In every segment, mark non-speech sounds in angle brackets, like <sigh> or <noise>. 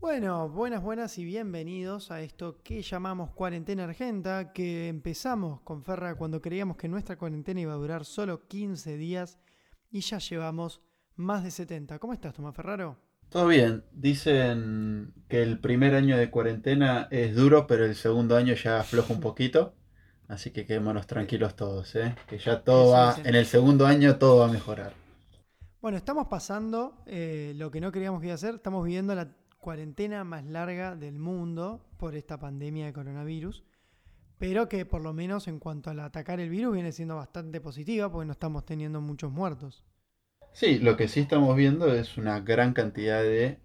Bueno, buenas, buenas y bienvenidos a esto que llamamos cuarentena argenta, que empezamos con Ferra cuando creíamos que nuestra cuarentena iba a durar solo 15 días y ya llevamos más de 70. ¿Cómo estás, Tomás Ferraro? Todo bien, dicen que el primer año de cuarentena es duro, pero el segundo año ya afloja un poquito. Así que quedémonos tranquilos todos, ¿eh? que ya todo va, en el segundo año todo va a mejorar. Bueno, estamos pasando eh, lo que no queríamos que iba a hacer, estamos viviendo la cuarentena más larga del mundo por esta pandemia de coronavirus, pero que por lo menos en cuanto al atacar el virus viene siendo bastante positiva porque no estamos teniendo muchos muertos. Sí, lo que sí estamos viendo es una gran cantidad de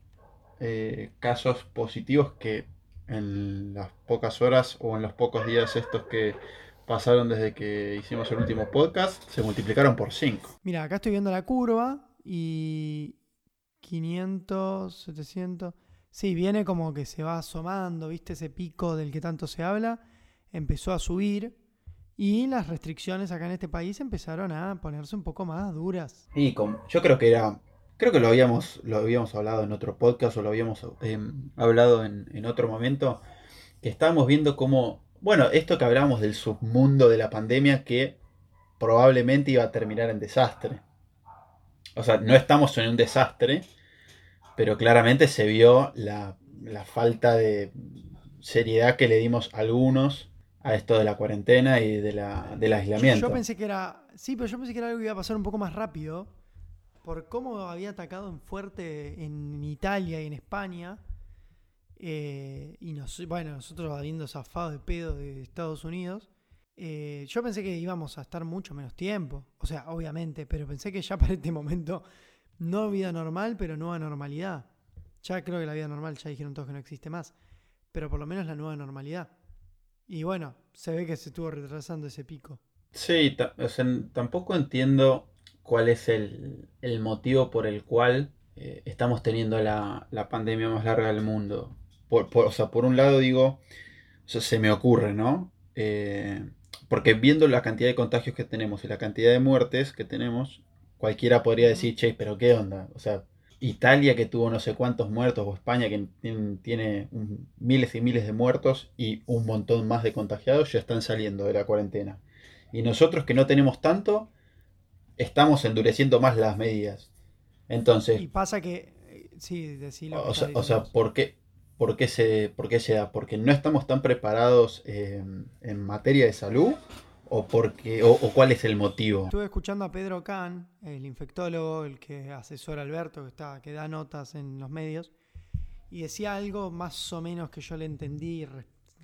eh, casos positivos que en las pocas horas o en los pocos días estos que pasaron desde que hicimos el último podcast se multiplicaron por 5. Mira, acá estoy viendo la curva y 500, 700... Sí, viene como que se va asomando, ¿viste? Ese pico del que tanto se habla, empezó a subir y las restricciones acá en este país empezaron a ponerse un poco más duras. Y yo creo que era, creo que lo habíamos, lo habíamos hablado en otro podcast o lo habíamos em, hablado en, en otro momento, que estábamos viendo cómo, bueno, esto que hablábamos del submundo de la pandemia que probablemente iba a terminar en desastre. O sea, no estamos en un desastre, pero claramente se vio la, falta de seriedad que le dimos algunos a esto de la cuarentena y de la, del aislamiento. Yo, pensé que era. Sí, pero yo pensé que era algo que iba a pasar un poco más rápido. Por cómo había atacado en fuerte en Italia y en España. Eh, y nos, bueno, nosotros habiendo zafado de pedo de Estados Unidos. Eh, yo pensé que íbamos a estar mucho menos tiempo. O sea, obviamente, pero pensé que ya para este momento no vida normal, pero nueva normalidad. Ya creo que la vida normal ya dijeron todos que no existe más, pero por lo menos la nueva normalidad. Y bueno, se ve que se estuvo retrasando ese pico. Sí, tampoco entiendo cuál es el, motivo por el cual eh, estamos teniendo la, pandemia más larga del mundo. Por, o sea, por un lado digo, se me ocurre, ¿no? Eh, porque viendo la cantidad de contagios que tenemos y la cantidad de muertes que tenemos, cualquiera podría decir, che, pero ¿qué onda? O sea, Italia que tuvo no sé cuántos muertos, o España que tiene, miles y miles de muertos y un montón más de contagiados, ya están saliendo de la cuarentena. Y nosotros que no tenemos tanto, estamos endureciendo más las medidas. Entonces... Y pasa que... Eh, sí, decilo. O, sea, o sea, ¿por qué, por, qué se, ¿por qué se da? Porque no estamos tan preparados eh, en materia de salud o, porque, o, cuál es el motivo? Estuve escuchando a Pedro Can, el infectólogo, el que asesora a Alberto, que, está, que da notas en los medios, y decía algo más o menos que yo le entendí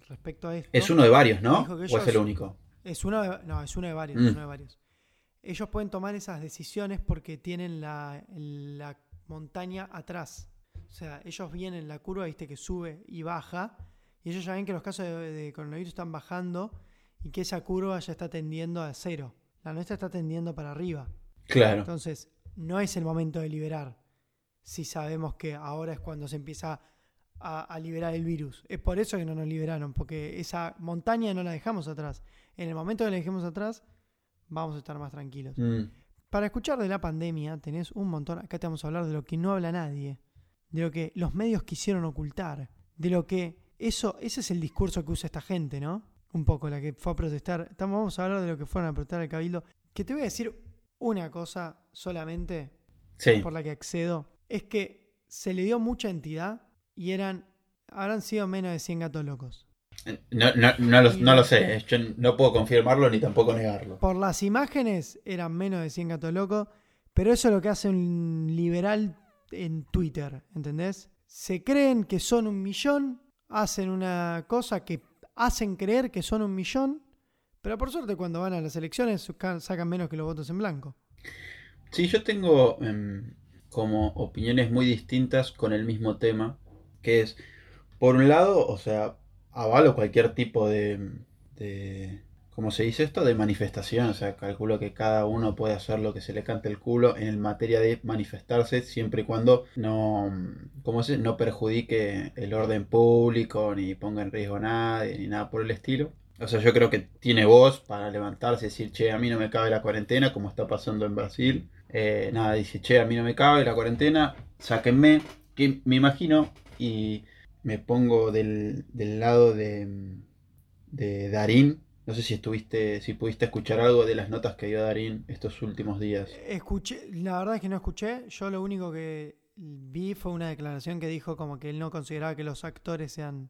respecto a esto. Es uno de varios, ¿no? ¿O es el único? Es uno de, no, es uno de varios, mm. uno de varios. Ellos pueden tomar esas decisiones porque tienen la, la montaña atrás. O sea, ellos vienen la curva, viste, que sube y baja, y ellos ya ven que los casos de coronavirus están bajando y que esa curva ya está tendiendo a cero. La nuestra está tendiendo para arriba. Claro. Entonces, no es el momento de liberar. Si sabemos que ahora es cuando se empieza a, liberar el virus. Es por eso que no nos liberaron, porque esa montaña no la dejamos atrás. En el momento que la dejemos atrás, vamos a estar más tranquilos. Mm. Para escuchar de la pandemia, tenés un montón. Acá te vamos a hablar de lo que no habla nadie, de lo que los medios quisieron ocultar, de lo que. Eso, ese es el discurso que usa esta gente, ¿no? Un poco la que fue a protestar. Estamos, vamos a hablar de lo que fueron a protestar al Cabildo. Que te voy a decir una cosa solamente por la que accedo. Es que se le dio mucha entidad y eran. Habrán sido menos de 100 gatos locos. No, no, no, lo, no lo sé, yo no puedo confirmarlo ni tampoco negarlo. Por las imágenes eran menos de 100 gatos locos, pero eso es lo que hace un liberal en Twitter, ¿entendés? Se creen que son un millón, hacen una cosa que hacen creer que son un millón, pero por suerte cuando van a las elecciones sacan menos que los votos en blanco. Sí, yo tengo em, como opiniones muy distintas con el mismo tema, que es, por un lado, o sea, avalo cualquier tipo de, de ¿cómo se dice esto? De manifestación, o sea, calculo que cada uno puede hacer lo que se le cante el culo en materia de manifestarse, siempre y cuando no, ¿cómo se? no perjudique el orden público, ni ponga en riesgo a nadie, ni nada por el estilo. O sea, yo creo que tiene voz para levantarse y decir, che, a mí no me cabe la cuarentena, como está pasando en Brasil. Eh, nada, dice, che, a mí no me cabe la cuarentena, sáquenme. Que me imagino y me pongo del, del lado de, de Darín. No sé si estuviste, si pudiste escuchar algo de las notas que dio Darín estos últimos días. Escuché, la verdad es que no escuché. Yo lo único que vi fue una declaración que dijo como que él no consideraba que los actores sean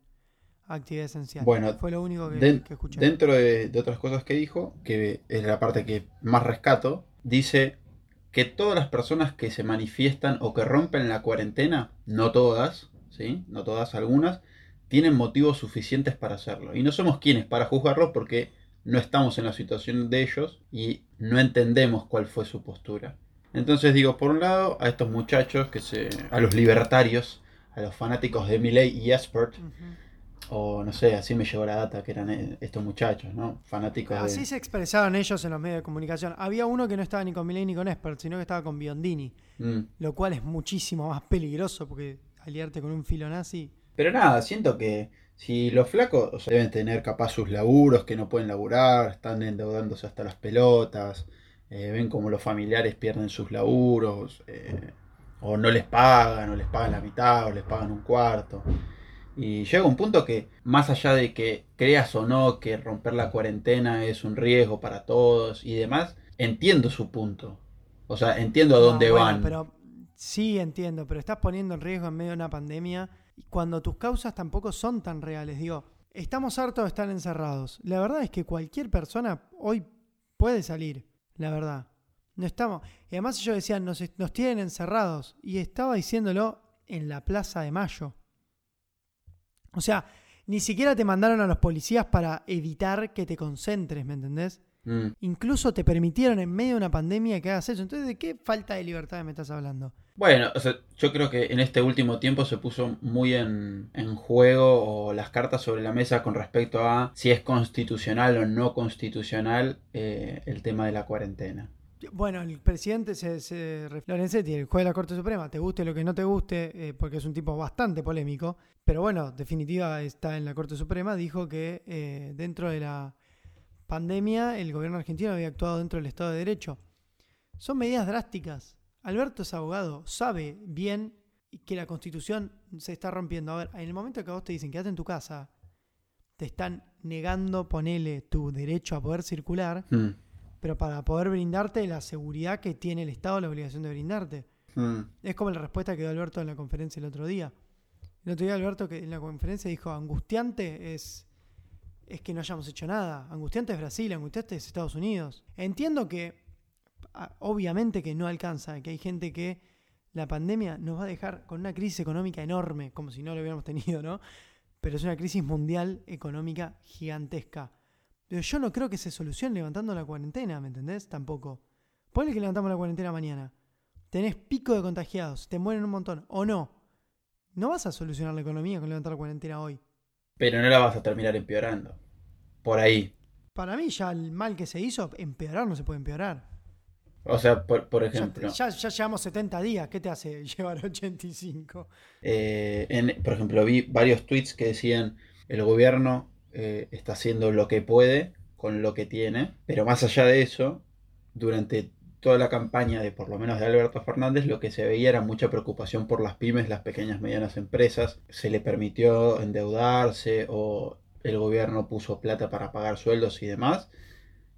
actividad esencial. Bueno, fue lo único que, escuché. Dentro de, de otras cosas que dijo, que es la parte que más rescato, dice que todas las personas que se manifiestan o que rompen la cuarentena, no todas, ¿sí? No todas, algunas, tienen motivos suficientes para hacerlo. Y no somos quienes para juzgarlos porque no estamos en la situación de ellos y no entendemos cuál fue su postura. Entonces digo, por un lado, a estos muchachos, que se, a los libertarios, a los fanáticos de Milley y Espert, o no sé, así me llegó la data que eran eh, estos muchachos, ¿no? Fanáticos Así de... se expresaron ellos en los medios de comunicación. Había uno que no estaba ni con Milei ni con Expert, sino que estaba con Biondini, Mm. lo cual es muchísimo más peligroso porque aliarte con un filo nazi. Pero nada, siento que si los flacos o sea, deben tener capaz sus laburos, que no pueden laburar, están endeudándose hasta las pelotas, eh, ven como los familiares pierden sus laburos, eh, o no les pagan, o les pagan la mitad, o les pagan un cuarto. Y llega un punto que, más allá de que creas o no que romper la cuarentena es un riesgo para todos y demás, entiendo su punto. O sea, entiendo a No, dónde bueno, van. Pero sí entiendo, pero estás poniendo en riesgo en medio de una pandemia y cuando tus causas tampoco son tan reales. Digo, estamos hartos de estar encerrados. La verdad es que cualquier persona hoy puede salir, la verdad. No estamos. Y además ellos decían, nos, nos tienen encerrados. Y estaba diciéndolo en la Plaza de Mayo. O sea, ni siquiera te mandaron a los policías para evitar que te concentres, ¿me entendés? Mm. Incluso te permitieron en medio de una pandemia que hagas eso. Entonces, ¿de qué falta de libertad me estás hablando? Bueno, o sea, yo creo que en este último tiempo se puso muy en, en juego o las cartas sobre la mesa con respecto a si es constitucional o no constitucional eh, el tema de la cuarentena. Bueno, el presidente se, se Lorenzetti, el juez de la Corte Suprema, te guste lo que no te guste, eh, porque es un tipo bastante polémico, pero bueno, definitiva está en la Corte Suprema, dijo que eh, dentro de la pandemia el gobierno argentino había actuado dentro del Estado de Derecho. Son medidas drásticas. Alberto es abogado, sabe bien que la constitución se está rompiendo. A ver, en el momento que a vos te dicen quédate en tu casa, te están negando, ponele tu derecho a poder circular, Mm, pero para poder brindarte la seguridad que tiene el Estado la obligación de brindarte. mm, Es como la respuesta que dio Alberto en la conferencia el otro día. El otro día Alberto que en la conferencia dijo, angustiante es, es que no hayamos hecho nada. Angustiante es Brasil, angustiante es Estados Unidos. Entiendo que, a- obviamente que no alcanza, que hay gente que la pandemia nos va a dejar con una crisis económica enorme, como si no lo hubiéramos tenido, ¿no? Pero es una crisis mundial económica gigantesca. Pero yo no creo que se solucione levantando la cuarentena, ¿me entendés? Tampoco. Ponle que levantamos la cuarentena mañana. Tenés pico de contagiados, te mueren un montón, o no. No vas a solucionar la economía con levantar la cuarentena hoy. Pero no la vas a terminar empeorando. Por ahí. Para mí ya el mal que se hizo, empeorar no se puede empeorar. O sea, por, por Ya, ejemplo, ya, ya llevamos 70 días, ¿qué te hace <laughs> llevar 85? eh, en- por ejemplo, vi varios tweets que decían el gobierno eh, está haciendo lo que puede con lo que tiene, pero más allá de eso, durante toda la campaña de por lo menos de Alberto Fernández, lo que se veía era mucha preocupación por las pymes, las pequeñas y medianas empresas. Se le permitió endeudarse o el gobierno puso plata para pagar sueldos y demás.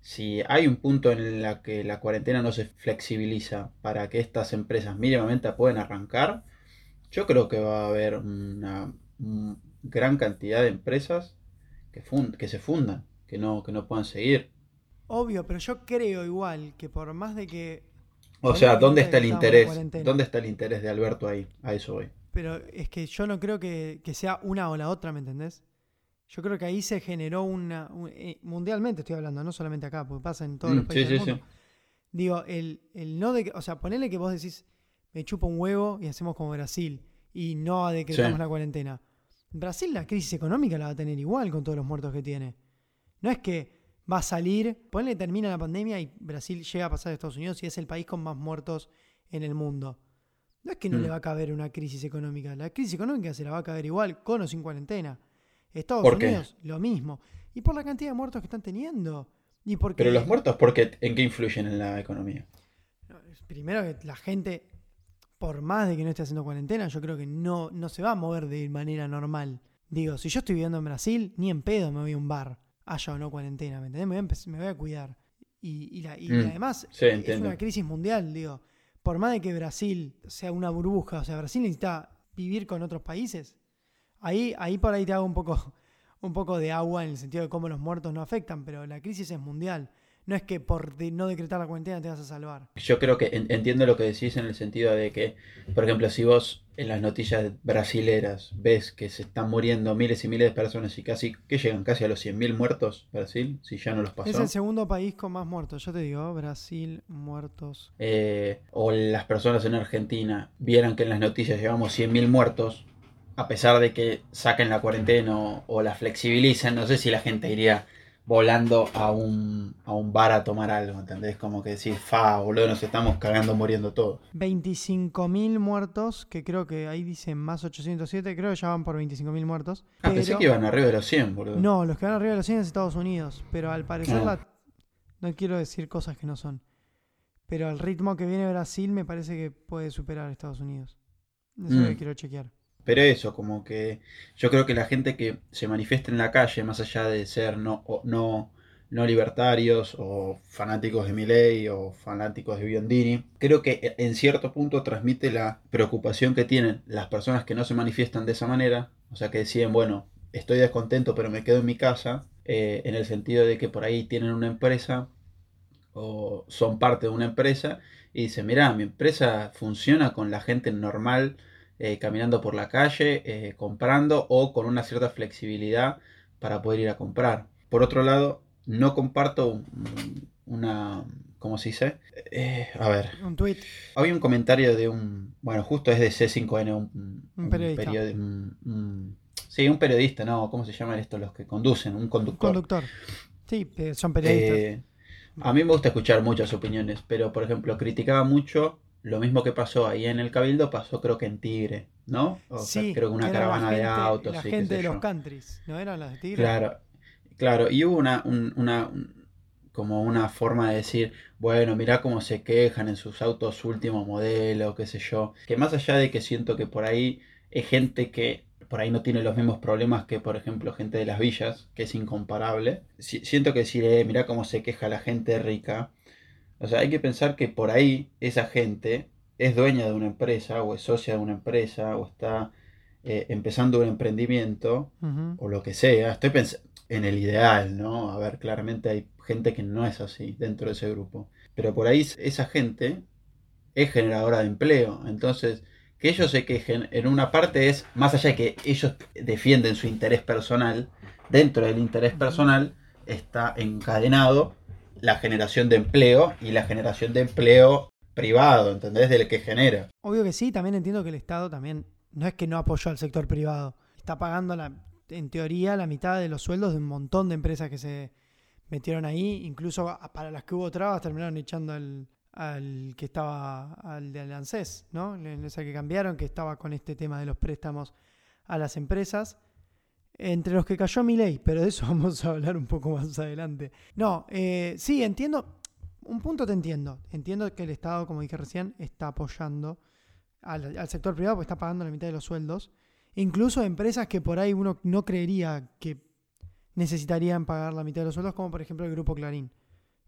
Si hay un punto en el que la cuarentena no se flexibiliza para que estas empresas mínimamente puedan arrancar, yo creo que va a haber una gran cantidad de empresas que, que se fundan, que no, que no puedan seguir. Obvio, pero yo creo igual que por más de que... O sea, ¿dónde está el interés? ¿Dónde está el interés de Alberto ahí? A eso voy. Pero es que yo no creo que, que sea una o la otra, ¿me entendés? Yo creo que ahí se generó una... un- eh, mundialmente estoy hablando, no solamente acá, porque pasa en todos Mm, los países sí, del sí, mundo. Digo, el, el no de... que- O sea, ponele que vos decís, me chupa un huevo y hacemos como Brasil y no decretamos Sí. la cuarentena. Brasil la crisis económica la va a tener igual con todos los muertos que tiene. No es que va a salir, ponele termina la pandemia y Brasil llega a pasar a Estados Unidos y es el país con más muertos en el mundo. No es que no Mm. le va a caber una crisis económica, la crisis económica se la va a caber igual, con o sin cuarentena. Estados ¿Por qué? Unidos, lo mismo. Y por la cantidad de muertos que están teniendo. Y porque, Pero los muertos, ¿por qué? ¿En qué influyen en la economía? Primero que la gente, por más de que no esté haciendo cuarentena, yo creo que no, no se va a mover de manera normal. Digo, si yo estoy viviendo en Brasil, ni en pedo me voy a un bar, haya o no cuarentena, ¿me entendés? Me voy a, empe- me voy a cuidar. Y, y la- y Mm, además sí, es entiendo. una crisis mundial, digo. Por más de que Brasil sea una burbuja, o sea, Brasil necesita vivir con otros países. Ahí, ahí por ahí te hago un poco, <laughs> un poco de agua en el sentido de cómo los muertos no afectan, pero la crisis es mundial. No es que por de- no decretar la cuarentena te vas a salvar. Yo creo que en- entiendo lo que decís en el sentido de que, por ejemplo, si vos en las noticias brasileras ves que se están muriendo miles y miles de personas y casi, que llegan casi a los 100.000 muertos, Brasil, si ya no los pasó. Es el segundo país con más muertos. Yo te digo, Brasil, muertos. eh, o las personas en Argentina vieran que en las noticias llevamos 100.000 muertos, a pesar de que saquen la cuarentena o, o la flexibilicen, no sé si la gente iría volando a un, a un bar a tomar algo, ¿entendés? Como que decís, fa, boludo, nos estamos cagando muriendo todos. 25.000 muertos, que creo que ahí dicen más 807, creo que ya van por 25.000 muertos. Ah, pensé que iban arriba de los 100, boludo. No, los que van arriba de los 100 es Estados Unidos, pero al parecer la- no quiero decir cosas que no son. Pero al ritmo que viene Brasil me parece que puede superar a Estados Unidos. Eso es lo que Mm. quiero chequear. Pero eso, como que yo creo que la gente que se manifiesta en la calle, más allá de ser no, no, no libertarios o fanáticos de Milei o fanáticos de Biondini, creo que en cierto punto transmite la preocupación que tienen las personas que no se manifiestan de esa manera, o sea, que deciden, bueno, estoy descontento pero me quedo en mi casa, eh, en el sentido de que por ahí tienen una empresa o son parte de una empresa y dicen, mira, mi empresa funciona con la gente normal eh, caminando por la calle, eh, comprando o con una cierta flexibilidad para poder ir a comprar. Por otro lado, no comparto un- una, ¿cómo se dice? Eh, a ver, Un tweet. había un comentario de un, bueno, justo es de C5N, un, Un periodista. un- sí, un periodista, ¿no? ¿Cómo se llaman estos los que conducen? Un Un conductor. conductor. Sí, son periodistas. A mí me gusta escuchar muchas opiniones, pero por ejemplo, criticaba mucho lo mismo que pasó ahí en el Cabildo, pasó creo que en Tigre, ¿no? O sea, creo que una caravana de autos, La sí, gente de los countries, ¿no eran las de Tigre? Claro, claro, y hubo una, un- una, un- como una forma de decir, bueno, mirá cómo se quejan en sus autos último modelo, qué sé yo, que más allá de que siento que por ahí es gente que por ahí no tiene los mismos problemas que, por ejemplo, gente de las villas, que es incomparable, si- siento que decir, eh, mirá cómo se queja la gente rica, o sea, hay que pensar que por ahí esa gente es dueña de una empresa, o es socia de una empresa, o está eh, empezando un emprendimiento, o lo que sea. Estoy pensando en el ideal, ¿no? A ver, claramente hay gente que no es así dentro de ese grupo. Pero por ahí esa gente es generadora de empleo. Entonces, que ellos se quejen, en una parte es, más allá de que ellos defienden su interés personal, dentro del interés personal está encadenado la generación de empleo y la generación de empleo privado, ¿entendés? Del que genera. Obvio que sí, también entiendo que el Estado también no es que no apoyó al sector privado. Está pagando, la, en teoría, la mitad de los sueldos de un montón de empresas que se metieron ahí. Incluso para las que hubo trabas terminaron echando al, que estaba, al de ANSES, ¿no? El- Esa que cambiaron, que estaba con este tema de los préstamos a las empresas. Entre los que cayó mi ley, pero de eso <laughs> vamos a hablar un poco más adelante. No, eh, sí, entiendo. Un punto te entiendo. Entiendo que el Estado, como dije recién, está apoyando al, sector privado porque está pagando la mitad de los sueldos. Incluso empresas que por ahí uno no creería que necesitarían pagar la mitad de los sueldos, como por ejemplo el Grupo Clarín,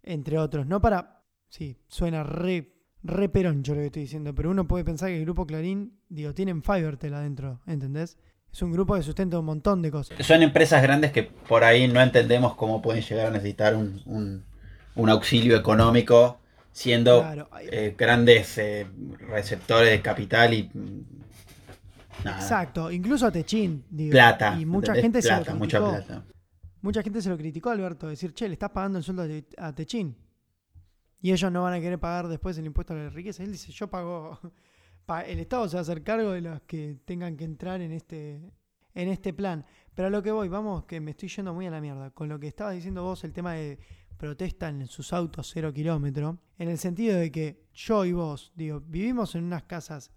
entre otros. No para. Sí, suena re, re peroncho lo que estoy diciendo, pero uno puede pensar que el Grupo Clarín, digo, tienen Fivertel adentro, ¿entendés? Es un grupo que sustenta un montón de cosas. Son empresas grandes que por ahí no entendemos cómo pueden llegar a necesitar un, un- un auxilio económico siendo Claro, eh, grandes eh, receptores de capital y nada, exacto. Incluso a Techín, digo. plata. Y mucha gente se lo mucha criticó. plata. Mucha gente se lo criticó Alberto, decir, che, le estás pagando el sueldo a Te- a Techín. Y ellos no van a querer pagar después el impuesto a la riqueza. Él dice, yo pago, pa- el Estado se va a hacer cargo de los que tengan que entrar en este, en este plan. Pero a lo que voy, vamos, que me estoy yendo muy a la mierda. Con lo que estabas diciendo vos, el tema de protestan en sus autos cero kilómetro, en el sentido de que yo y vos, digo, vivimos en unas casas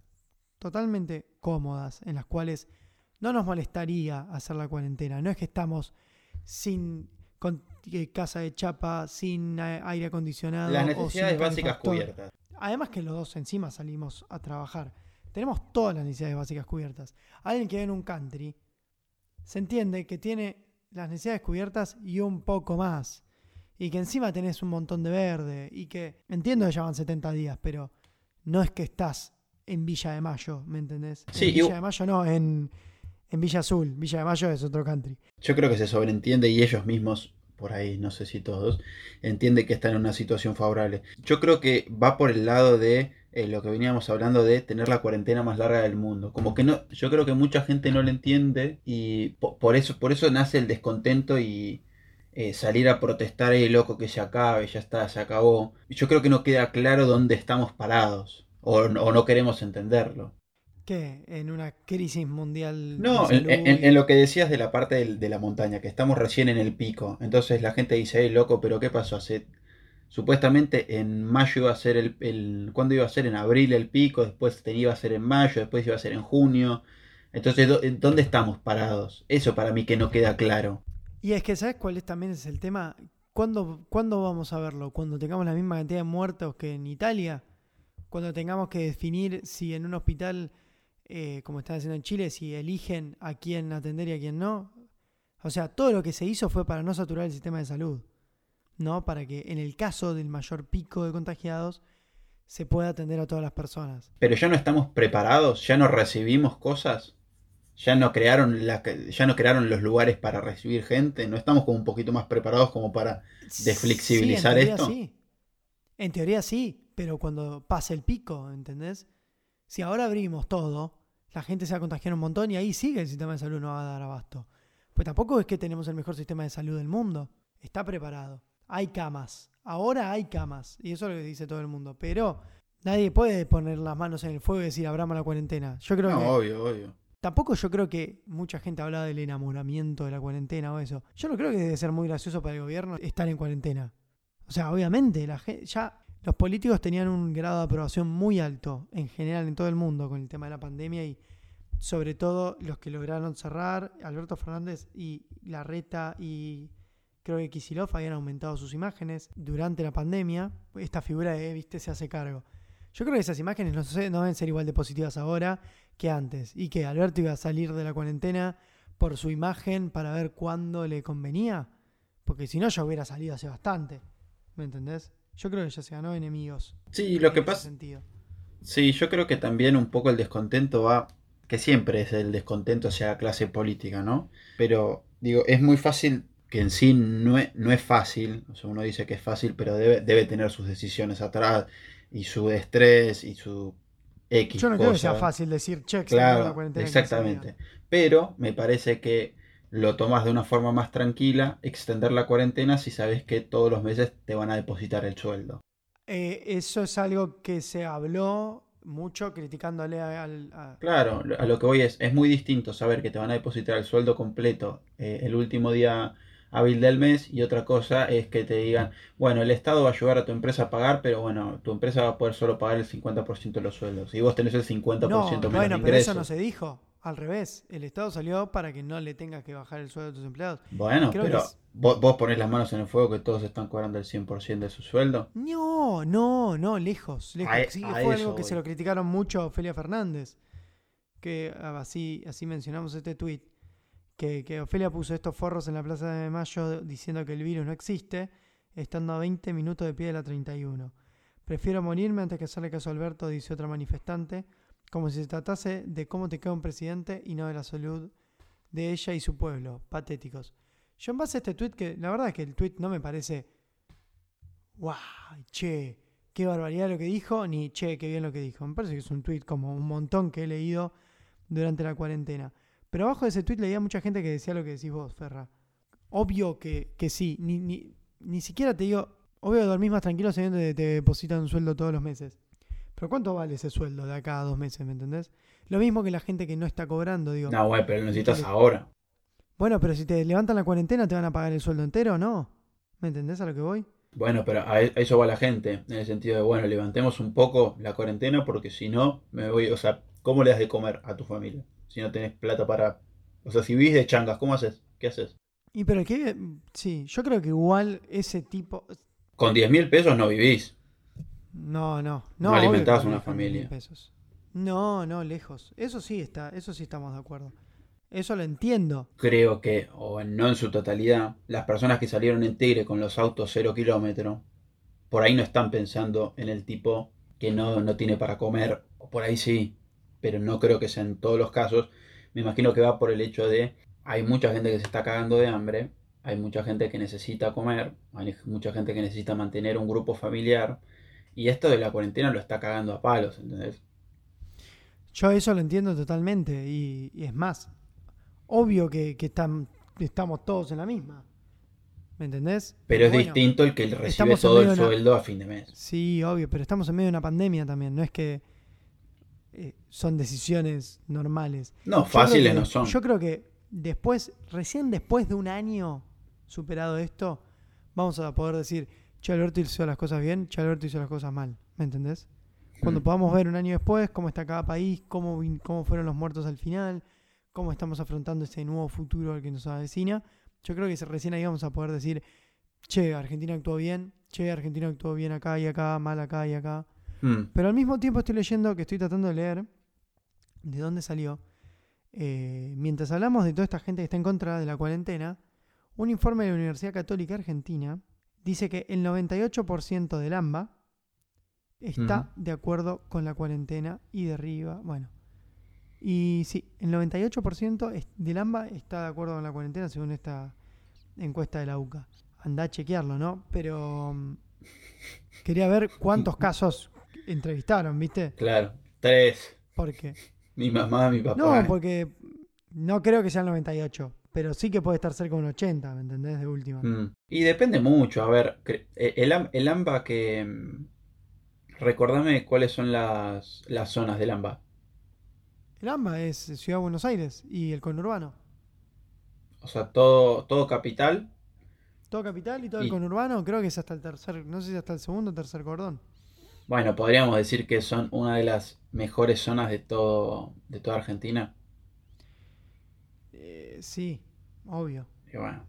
totalmente cómodas, en las cuales no nos molestaría hacer la cuarentena. No es que estamos sin con, eh, casa de chapa, sin eh, aire acondicionado. Las o sin necesidades básicas cubiertas. Además que los dos encima salimos a trabajar. tenemos todas las necesidades básicas cubiertas. Alguien que vive en un country se entiende que tiene las necesidades cubiertas y un poco más. Y que encima tenés un montón de verde. Y que entiendo que ya van 70 días, pero no es que estás en Villa de Mayo, ¿me entendés? Sí, en Villa de Mayo no, en, en Villa Azul. Villa de Mayo es otro country. Yo creo que se sobreentiende y ellos mismos, por ahí, no sé si todos, entienden que están en una situación favorable. Yo creo que va por el lado de eh, lo que veníamos hablando de tener la cuarentena más larga del mundo. Como que no, yo creo que mucha gente no lo entiende y po- por eso, por eso nace el descontento y eh, salir a protestar, eh, loco, que se acabe, ya está, se acabó. Yo creo que no queda claro dónde estamos parados o no queremos entenderlo. ¿Qué? En una crisis mundial. No, en, en- lo que decías de la parte del- de la montaña, que estamos recién en el pico. Entonces la gente dice, hey, loco, pero ¿qué pasó? Hace, supuestamente en mayo iba a ser el, el... ¿Cuándo iba a ser? En abril el pico, después iba a ser en mayo, después iba a ser en junio. Entonces, ¿dó- en ¿dónde estamos parados? Eso para mí que no queda claro. Y es que, ¿sabes cuál es también es el tema? ¿Cuándo, ¿Cuándo vamos a verlo? ¿Cuando tengamos la misma cantidad de muertos que en Italia? ¿Cuando tengamos que definir si en un hospital, eh, como están haciendo en Chile, si eligen a quién atender y a quién no? O sea, todo lo que se hizo fue para no saturar el sistema de salud, ¿no? Para que en el caso del mayor pico de contagiados se pueda atender a todas las personas. Pero ya no estamos preparados, ya no recibimos cosas, ya no crearon la, ya no crearon los lugares para recibir gente, no estamos como un poquito más preparados como para ¿Desflexibilizar Sí, en teoría esto? Sí. En teoría sí, pero cuando pase el pico, ¿entendés? Si ahora abrimos todo, la gente se va a contagiar un montón y ahí sigue el sistema de salud no va a dar abasto. Pues tampoco es que tenemos el mejor sistema de salud del mundo. Está preparado. Hay camas. Ahora hay camas. Y eso es lo que dice todo el mundo. Pero nadie puede poner las manos en el fuego y decir abramos la cuarentena. Yo creo No, que obvio, obvio. Tampoco yo creo que mucha gente hablaba del enamoramiento de la cuarentena o eso. Yo no creo que debe ser muy gracioso para el gobierno estar en cuarentena. O sea, obviamente, la gente, ya los políticos tenían un grado de aprobación muy alto en general en todo el mundo con el tema de la pandemia y sobre todo los que lograron cerrar, Alberto Fernández y Larreta y creo que Kisilov habían aumentado sus imágenes durante la pandemia. Esta figura de, viste, se hace cargo. Yo creo que esas imágenes no, sé, no deben ser igual de positivas ahora que antes. Y que Alberto iba a salir de la cuarentena por su imagen para ver cuándo le convenía. Porque si no, ya hubiera salido hace bastante. ¿Me entendés? Yo creo que ya se ganó enemigos. Sí, lo que pasa, sí, yo creo que también un poco el descontento va, que siempre es el descontento hacia la clase política, ¿no? Pero digo, es muy fácil que en sí no es, no es fácil, o sea, uno dice que es fácil, pero debe, debe tener sus decisiones atrás y su estrés y su X Yo no creo que sea fácil decir, che, extendemos la Claro, cuarentena. exactamente. días". Pero me parece que lo tomas de una forma más tranquila, extender la cuarentena si sabes que todos los meses te van a depositar el sueldo. Eh, eso es algo que se habló mucho criticándole al... a- Claro, a lo que voy es, es muy distinto saber que te van a depositar el sueldo completo eh, el último día hábil del mes y otra cosa es que te digan, bueno, el Estado va a ayudar a tu empresa a pagar, pero bueno, tu empresa va a poder solo pagar el 50% de los sueldos y vos tenés el 50% No, menos bueno, de pero eso ingresos. no se dijo. Al revés, el Estado salió para que no le tengas que bajar el sueldo a tus empleados. Bueno, Creo pero es- vos, vos ponés las manos en el fuego que todos están cobrando el 100% de su sueldo. No, no, no, lejos. lejos. A e- Sí, a fue algo que voy. se lo criticaron mucho a Ofelia Fernández. Que ah, así, así mencionamos este tuit. Que, Ofelia puso estos forros en la Plaza de Mayo diciendo que el virus no existe, estando a 20 minutos de pie de la 31. Prefiero morirme antes que hacerle caso a Alberto, dice otra manifestante, como si se tratase de cómo te queda un presidente y no de la salud de ella y su pueblo. Patéticos. Yo en base a este tuit, que la verdad es que el tuit no me parece ¡Wow! Che, qué barbaridad lo que dijo, ni che, qué bien lo que dijo. Me parece que es un tweet como un montón que he leído durante la cuarentena. Pero abajo de ese tweet leía mucha gente que decía lo que decís vos, Ferra. Obvio que, que sí, ni, ni, ni siquiera te digo, obvio que dormís más tranquilo sabiendo que te depositan un sueldo todos los meses. Pero ¿cuánto vale ese sueldo de acá a dos meses, me entendés? Lo mismo que la gente que no está cobrando, digo. No, güey, pero lo necesitas ahora. Bueno, pero si te levantan la cuarentena, ¿te van a pagar el sueldo entero o no? ¿Me entendés a lo que voy? Bueno, pero e- a eso va la gente, en el sentido de, bueno, levantemos un poco la cuarentena porque si no, me voy, o sea, ¿cómo le das de comer a tu familia? Si no tenés plata para... O sea, si vivís de changas, ¿cómo haces? ¿Qué haces? Y pero que, sí, yo creo que igual ese tipo, Con 10 mil pesos no vivís. No, no. No No, alimentás una no con 10.000 familia. pesos. No, no, lejos. Eso sí está, eso sí estamos de acuerdo. Eso lo entiendo. Creo que, o no en su totalidad, las personas que salieron en Tigre con los autos cero kilómetro, por ahí no están pensando en el tipo que no, no tiene para comer, o por ahí sí, pero no creo que sea en todos los casos. Me imagino que va por el hecho de hay mucha gente que se está cagando de hambre, hay mucha gente que necesita comer, hay mucha gente que necesita mantener un grupo familiar, y esto de la cuarentena lo está cagando a palos, ¿entendés? Yo eso lo entiendo totalmente, y, y es más, obvio que, que están, estamos todos en la misma. ¿Me entendés? Pero es Bueno, distinto el que recibe todo el una- sueldo a fin de mes. Sí, obvio, pero estamos en medio de una pandemia también, no es que eh, son decisiones normales. No, Yo fáciles que- no son. Yo creo que después, recién después de un año superado esto, vamos a poder decir, Che Alberto hizo las cosas bien, Che Alberto hizo las cosas mal, ¿me entendés? Cuando Mm. podamos ver un año después cómo está cada país, cómo, cómo fueron los muertos al final, cómo estamos afrontando este nuevo futuro al que nos avecina, yo creo que recién ahí vamos a poder decir, che, Argentina actuó bien, che, Argentina actuó bien acá y acá, mal acá y acá. Mm. Pero al mismo tiempo estoy leyendo, que estoy tratando de leer, de dónde salió. eh, mientras hablamos de toda esta gente que está en contra de la cuarentena, un informe de la Universidad Católica Argentina dice que el 98% del AMBA está de acuerdo con la cuarentena y derriba, bueno. Y sí, el 98% es- del AMBA está de acuerdo con la cuarentena según esta encuesta de la UCA. Anda a chequearlo, ¿no? Pero mm, quería ver cuántos casos <laughs> entrevistaron, ¿viste? Claro, tres. Porque <laughs> Mi mamá, mi papá. no, porque no creo que sea el 98, pero sí que puede estar cerca de un 80, ¿me entendés? De última. Mm. Y depende mucho. A ver, eh, el, el AMBA que... mm, Recordame cuáles son las, las zonas del AMBA. El AMBA es Ciudad de Buenos Aires y el conurbano. O sea, todo, todo capital. Todo capital y todo Y- el conurbano, creo que es hasta el tercer, no sé si hasta el segundo o tercer cordón. Bueno, podríamos decir que son una de las mejores zonas de todo, de toda Argentina. Eh, sí, obvio. Y bueno,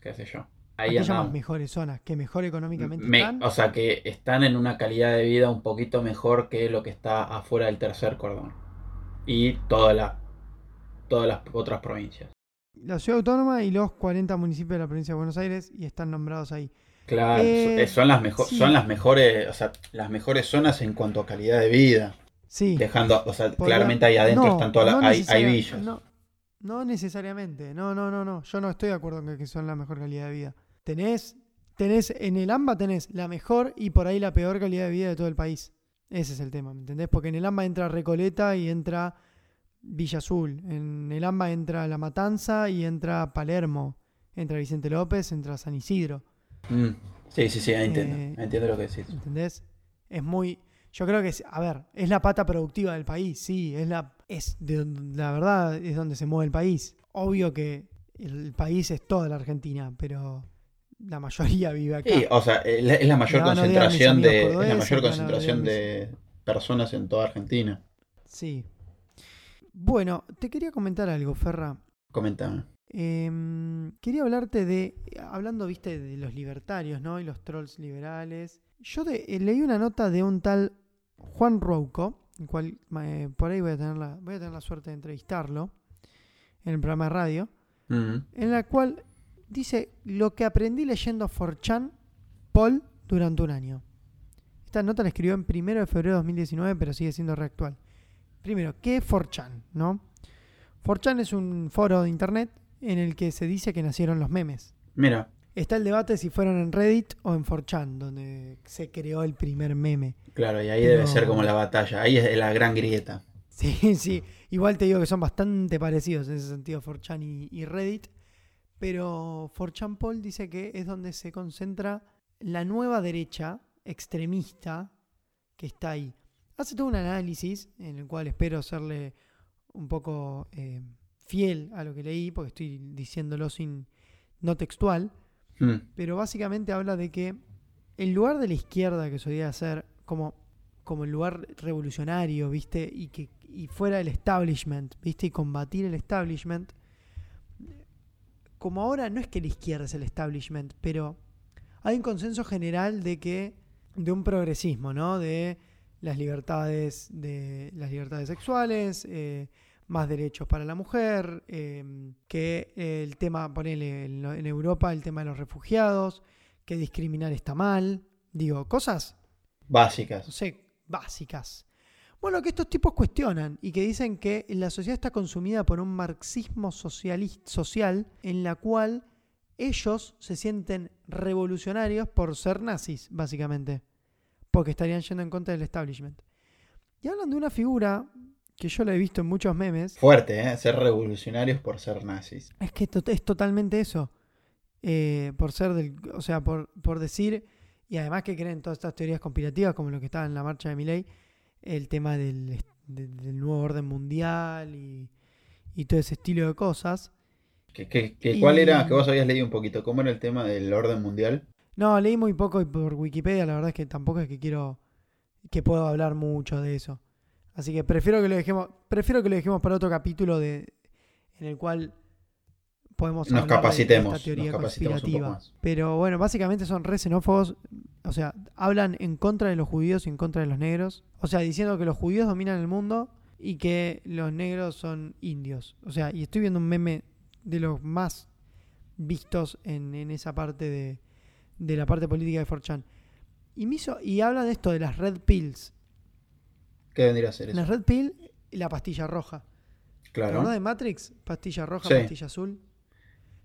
qué sé yo. ¿A Ahí andamos. mejores zonas? ¿Que mejor económicamente Me- están? o sea que están en una calidad de vida un poquito mejor que lo que está afuera del tercer cordón. Y toda la, todas las otras provincias. La ciudad autónoma y los 40 municipios de la provincia de Buenos Aires y están nombrados ahí. Claro, Eh, so- son las mejor, sí. son las mejores, o sea, las mejores zonas en cuanto a calidad de vida. Sí. Dejando, o sea, podría- claramente ahí adentro no, están todas las, no hay, villas. No, no necesariamente. No, no, no, no. Yo no estoy de acuerdo en que- que son la mejor calidad de vida. Tenés, tenés, en el AMBA tenés la mejor y por ahí la peor calidad de vida de todo el país. Ese es el tema, ¿me entendés? Porque en el AMBA entra Recoleta y entra Villa Azul. En el AMBA entra La Matanza y entra Palermo. Entra Vicente López, entra San Isidro. Mm, Sí, sí, sí, entiendo. Eh, entiendo lo que decís. ¿Entendés? Es muy. Yo creo que, es- a ver, es la pata productiva del país, sí, es la. Es de la verdad, es donde se mueve el país. Obvio que el país es toda la Argentina, pero la mayoría vive acá. Sí, o sea, es la, es la mayor concentración de, es la mayor concentración de personas en toda Argentina. Sí. Bueno, te quería comentar algo, Ferra. Coméntame. Em, quería hablarte de, hablando, viste, de los libertarios, ¿no? Y los trolls liberales. Yo de- eh, leí una nota de un tal Juan Rouco, el cual eh, por ahí voy a, tener la, voy a tener la suerte de entrevistarlo en el programa de radio, en la cual dice lo que aprendí leyendo 4chan Paul durante un año. Esta nota la escribió en primero de febrero de 2019, pero sigue siendo reactual. Primero, ¿qué es 4chan? ¿no? 4chan es un foro de internet en el que se dice que nacieron los memes. Mira, Está el debate si fueron en Reddit o en 4chan, donde se creó el primer meme. claro, y ahí Pero- debe ser como la batalla. Ahí es la gran grieta. Sí, <laughs> sí. Igual te digo que son bastante parecidos en ese sentido 4chan y, y Reddit. Pero 4chan Paul dice que es donde se concentra la nueva derecha extremista que está ahí. Hace todo un análisis en el cual espero serle un poco eh, fiel a lo que leí, porque estoy diciéndolo sin no textual. Mm, Pero básicamente habla de que en lugar de la izquierda que solía ser como, como el lugar revolucionario, ¿viste? Y que y fuera el establishment, ¿viste? Y combatir el establishment. Como ahora no es que la izquierda es el establishment, pero hay un consenso general de que de un progresismo, ¿no? De las libertades de las libertades sexuales, eh, más derechos para la mujer, eh, que el tema, ponele en, Europa el tema de los refugiados, que discriminar está mal, digo, cosas Básicas. no sé, básicas. Bueno, que estos tipos cuestionan y que dicen que la sociedad está consumida por un marxismo social en la cual ellos se sienten revolucionarios por ser nazis, básicamente. Porque estarían yendo en contra del establishment. Y hablan de una figura que yo la he visto en muchos memes. Fuerte, ¿eh? Ser revolucionarios por ser nazis. Es que to- es totalmente eso. Eh, por ser del. O sea, por, por decir. Y además que creen todas estas teorías conspirativas, como lo que estaba en la marcha de Milei, el tema del, de- del nuevo orden mundial y, y todo ese estilo de cosas. ¿Qué, qué- qué- Y- cuál era? Que vos habías leído un poquito. ¿Cómo era el tema del orden mundial? No, leí muy poco y por Wikipedia, la verdad es que tampoco es que quiero. que puedo hablar mucho de eso. Así que prefiero que lo dejemos. Prefiero que lo dejemos para otro capítulo de. en el cual podemos Nos hablar de- capacitemos, esta teoría nos capacitemos un poco conspirativa. más. Pero bueno, básicamente son re xenófobos. O sea, hablan en contra de los judíos y en contra de los negros. O sea, diciendo que los judíos dominan el mundo y que los negros son indios. O sea, y estoy viendo un meme de los más vistos en, en esa parte de, de la parte política de 4chan. Y, me hizo, y habla de esto, de las red pills. ¿Qué vendría a ser eso? La red pill y la pastilla roja. ¿Te Claro. acordás de Matrix? Pastilla roja, Sí. pastilla azul.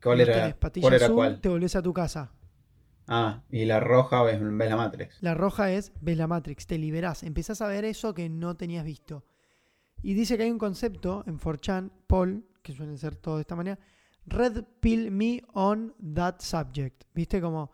¿Cuál era, tenés pastilla cuál era azul, cuál? te volvés a tu casa. Ah, y la roja ves, ves la Matrix. La roja es, ves la Matrix, te liberás, empezás a ver eso que no tenías visto. Y dice que hay un concepto en 4chan, Paul, que suelen ser todo de esta manera, red pill me on that subject. ¿Viste? Como,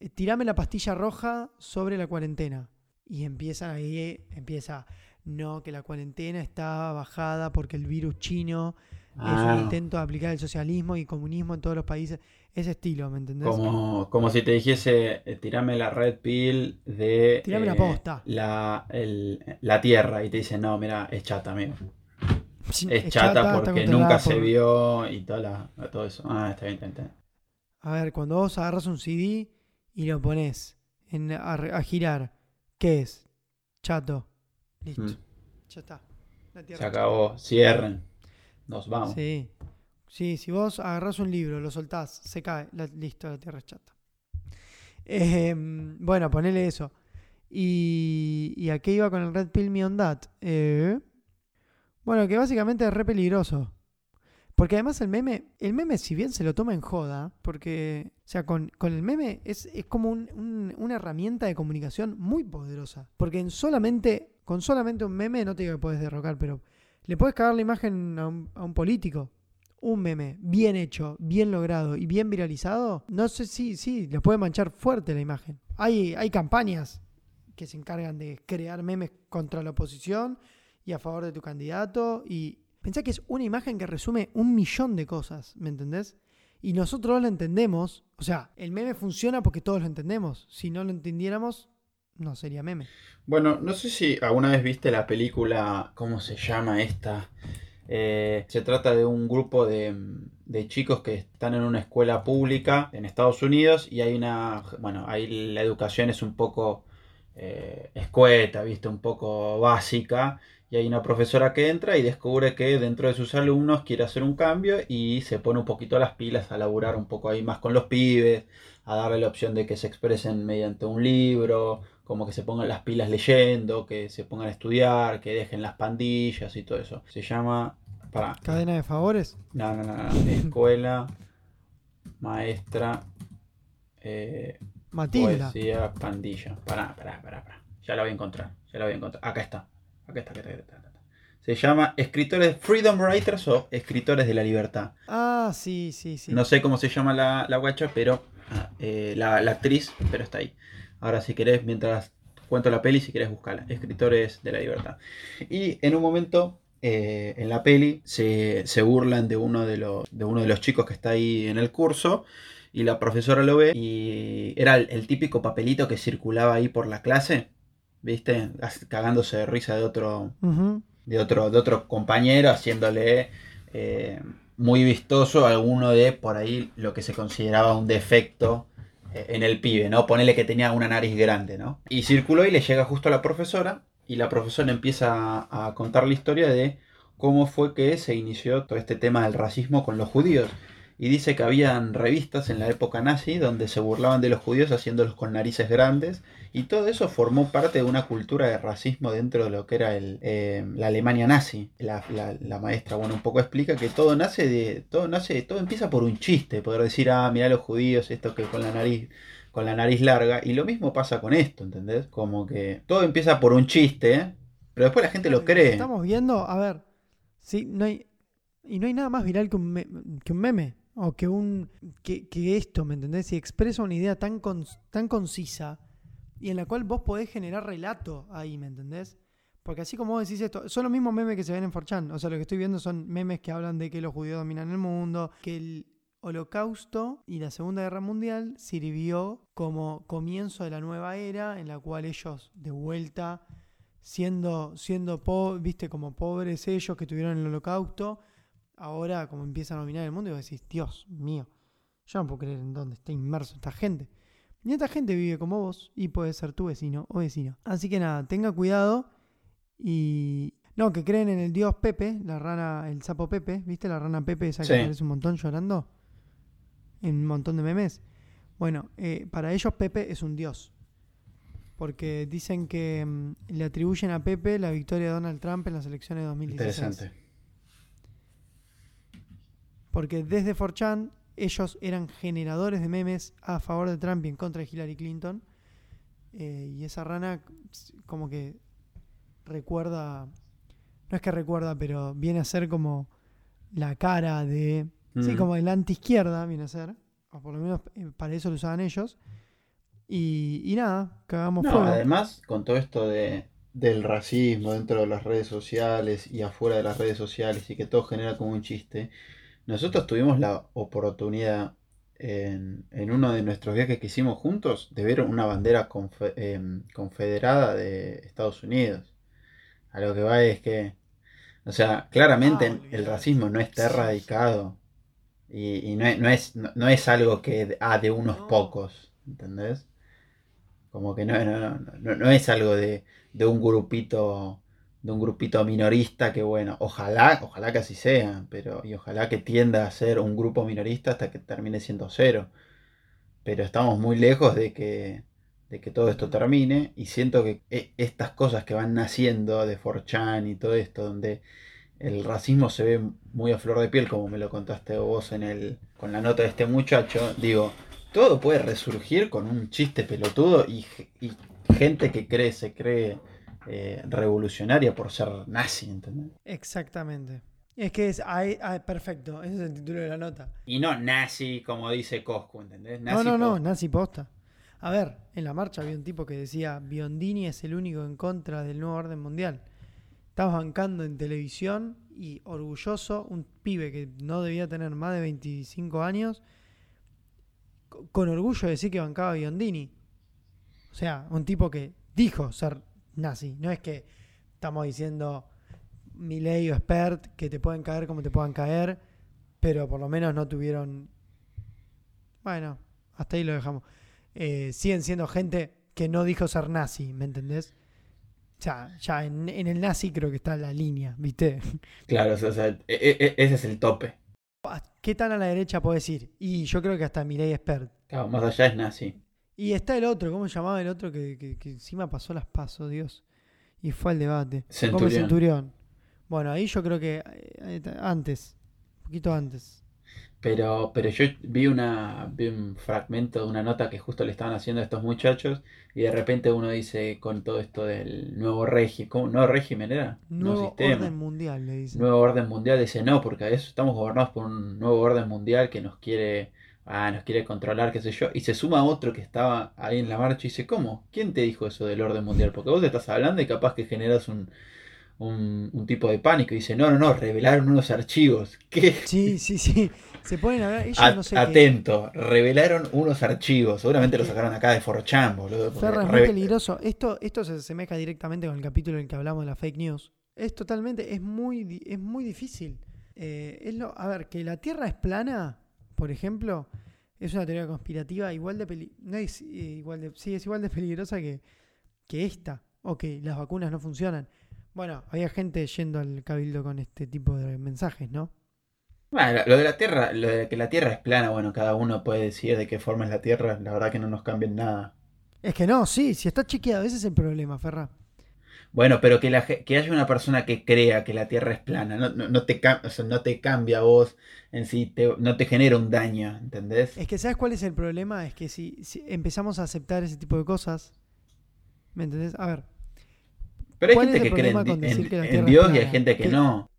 eh, tirame la pastilla roja sobre la cuarentena. Y empieza ahí, empieza, no, que la cuarentena está bajada porque el virus chino es Ah. un intento de aplicar el socialismo y comunismo en todos los países. Ese estilo, ¿me entendés? Como, como si te dijese, eh, tirame la red pill de Tirame la eh, posta. la, el- la Tierra y te dicen, no, mira, es chata, amigo. Es chata porque nunca se vio y toda la- todo eso. Ah, está bien, está bien, está bien. A ver, cuando vos agarras un CD y lo pones en, a, a girar, ¿qué es? Chato. Listo. Mm. Ya está. La Se tierra acabó, cierren. Nos vamos. Sí. Sí, si vos agarrás un libro, lo soltás, se cae. la- listo, la tierra es chata. Eh, bueno, ponele eso. Y, ¿Y a qué iba con el Red Pill Me on That? Eh, bueno, que básicamente es re peligroso. Porque además el meme, el meme si bien se lo toma en joda, porque, o sea, con, con el meme es, es como un- un- una herramienta de comunicación muy poderosa. Porque en solamente, con solamente un meme, no te digo que puedes derrocar, pero le puedes cagar la imagen a un, político. Un meme bien hecho, bien logrado y bien viralizado, no sé si, sí, le puede manchar fuerte la imagen. Hay, hay campañas que se encargan de crear memes contra la oposición y a favor de tu candidato. Y pensá que es una imagen que resume un millón de cosas, ¿me entendés? Y nosotros lo entendemos. O sea, el meme funciona porque todos lo entendemos. Si no lo entendiéramos, no sería meme. Bueno, no sé si alguna vez viste la película, ¿cómo se llama esta? Eh, se trata de un grupo de, de chicos que están en una escuela pública en Estados Unidos y hay una, bueno, ahí la educación es un poco eh, escueta, ¿viste? Un poco básica y hay una profesora que entra y descubre que dentro de sus alumnos quiere hacer un cambio y se pone un poquito las pilas a laburar un poco ahí más con los pibes, a darle la opción de que se expresen mediante un libro, como que se pongan las pilas leyendo, que se pongan a estudiar, que dejen las pandillas y todo eso. Se llama, para, Cadena de favores. no, no, no, no, escuela, maestra, eh, Matilda. poesía, pandilla. Pará, pará, pará, pará. Ya la voy a encontrar, ya la voy a encontrar. Acá está, acá está, acá está, acá está, acá está. Se llama Escritores Freedom Writers o Escritores de la Libertad. Ah, sí, sí, sí. No sé cómo se llama la, la guacha, pero ah, eh, la, la actriz, pero está ahí. Ahora, si querés, mientras cuento la peli, si querés buscarla. Escritores de la libertad. Y en un momento, eh, en la peli, se, se burlan de uno de, los, de uno de los chicos que está ahí en el curso. Y la profesora lo ve. Y era el, el típico papelito que circulaba ahí por la clase. ¿Viste? Cagándose de risa de otro, de otro, de otro compañero, haciéndole eh, muy vistoso alguno de por ahí lo que se consideraba un defecto eh, en el pibe, ¿no? Ponele que tenía una nariz grande, ¿no? Y circuló y le llega justo a la profesora y la profesora empieza a contar la historia de cómo fue que se inició todo este tema del racismo con los judíos. Y dice que habían revistas en la época nazi donde se burlaban de los judíos haciéndolos con narices grandes. Y todo eso formó parte de una cultura de racismo dentro de lo que era el, eh, la Alemania nazi. La, maestra, bueno, un poco explica que todo nace de. Todo nace, todo empieza por un chiste. Poder decir, ah, mira los judíos, esto que con la nariz con la nariz larga. Y lo mismo pasa con esto, ¿entendés? Como que todo empieza por un chiste, pero después la gente lo cree. Estamos viendo, a ver, sí, no hay, y no hay nada más viral que un, que un meme. O que un. Que, esto, ¿me entendés? Y expresa una idea tan, tan concisa y en la cual vos podés generar relato ahí, ¿me entendés? Porque así como vos decís esto, son los mismos memes que se ven en Forchan. O sea, lo que estoy viendo son memes que hablan de que los judíos dominan el mundo, que el Holocausto y la Segunda Guerra Mundial sirvió como comienzo de la nueva era en la cual ellos de vuelta siendo siendo viste como pobres ellos que tuvieron el Holocausto, ahora como empiezan a dominar el mundo y vos decís, "Dios mío, yo no puedo creer en dónde está inmerso esta gente." Y esta gente vive como vos y puede ser tu vecino o vecino. Así que nada, tenga cuidado y no, que creen en el dios Pepe, la rana, el sapo Pepe, ¿viste la rana Pepe esa que aparece un montón llorando? en un montón de memes. Bueno, eh, para ellos Pepe es un dios. Porque dicen que mm, le atribuyen a Pepe la victoria de Donald Trump en las elecciones de 2016. Interesante. Porque desde 4chan ellos eran generadores de memes a favor de Trump y en contra de Hillary Clinton. Eh, y esa rana como que recuerda, no es que recuerda, pero viene a ser como la cara de Sí, como el anti-izquierda viene a ser. O por lo menos eh, para eso lo usaban ellos. Y, y nada, cagamos no, Además, con todo esto de, del racismo dentro de las redes sociales y afuera de las redes sociales y que todo genera como un chiste, nosotros tuvimos la oportunidad en, en uno de nuestros viajes que hicimos juntos de ver una bandera em, confederada de Estados Unidos. A lo que va es que, o sea, claramente ah, el racismo no está erradicado y, no, es, no, es algo que ah, de unos pocos, ¿entendés? Como que no, no, no es algo de, de, un grupito de un grupito minorista que bueno, ojalá, ojalá que así sea, pero y ojalá que tienda a ser un grupo minorista hasta que termine siendo cero. Pero estamos muy lejos de que, de que todo esto termine y siento que e, estas cosas que van naciendo de 4chan y todo esto, donde el racismo se ve muy a flor de piel, como me lo contaste vos en el, con la nota de este muchacho. Digo, todo puede resurgir con un chiste pelotudo y, gente que cree, se cree eh, revolucionaria por ser nazi, ¿entendés? Exactamente. Es que es perfecto, ese es el título de la nota. Y no nazi, como dice Coscu, ¿entendés? no, no, no, nazi posta. A ver, en la marcha había un tipo que decía, Biondini es el único en contra del nuevo orden mundial. Estás bancando en televisión y orgulloso, un pibe que no debía tener más de 25 años, con orgullo de decir que bancaba a Biondini. O sea, un tipo que dijo ser nazi. No es que estamos diciendo Milei o Spert que te pueden caer como te puedan caer, pero por lo menos no tuvieron. Bueno, hasta ahí lo dejamos. Eh, siguen siendo gente que no dijo ser nazi, ¿me entendés? Ya, ya en, el nazi creo que está la línea, ¿viste? Claro, o sea, e, e, e, ese es el tope. ¿Qué tan a la derecha puedes ir? Y yo creo que hasta Mireille Expert. Claro, más allá es nazi. Y está el otro, ¿cómo se llamaba el otro que, que, encima pasó las pasos, Dios? Y fue al debate. Centurión. Centurión. Bueno, ahí yo creo que eh, antes, un poquito antes. Pero, pero yo vi, una, vi un fragmento de una nota que justo le estaban haciendo a estos muchachos y de repente uno dice con todo esto del nuevo régimen. ¿Nuevo régimen era? Nuevo orden mundial, le dice. Nuevo orden mundial, dice no, porque a eso estamos gobernados por un nuevo orden mundial que nos quiere, ah, nos quiere controlar, qué sé yo. Y se suma otro que estaba ahí en la marcha y dice, ¿cómo? ¿Quién te dijo eso del orden mundial? Porque vos te estás hablando y capaz que generas un, un, tipo de pánico y dice, no, no, no, revelaron unos archivos. <laughs> ¿Qué? Sí, sí, sí. Se ponen a ver, Atento, revelaron unos archivos. Seguramente lo sacaron acá de Forchan, boludo. Ferra, es muy peligroso. Esto, esto se asemeja directamente con el capítulo en el que hablamos de la fake news. Es totalmente, es muy, es muy difícil. Eh, es lo, a ver, que la Tierra es plana, por ejemplo, es una teoría conspirativa igual de no es, eh, igual de, sí, es igual de peligrosa que, que esta. ok, las vacunas no funcionan. Bueno, había gente yendo al cabildo con este tipo de mensajes, ¿no? Bueno, lo de la Tierra, lo de que la Tierra es plana, bueno, cada uno puede decir de qué forma es la Tierra, la verdad que no nos cambia en nada. Es que no, sí, si está chequeado, ese es el problema, Ferra. Bueno, pero que, la, que haya una persona que crea que la Tierra es plana, no, no, te, no te cambia a vos en sí, no te genera un daño, ¿entendés? Es que ¿sabes cuál es el problema? Es que si, si empezamos a aceptar ese tipo de cosas, ¿me entendés? A ver. Pero hay gente que cree en, Dios y hay gente que, no.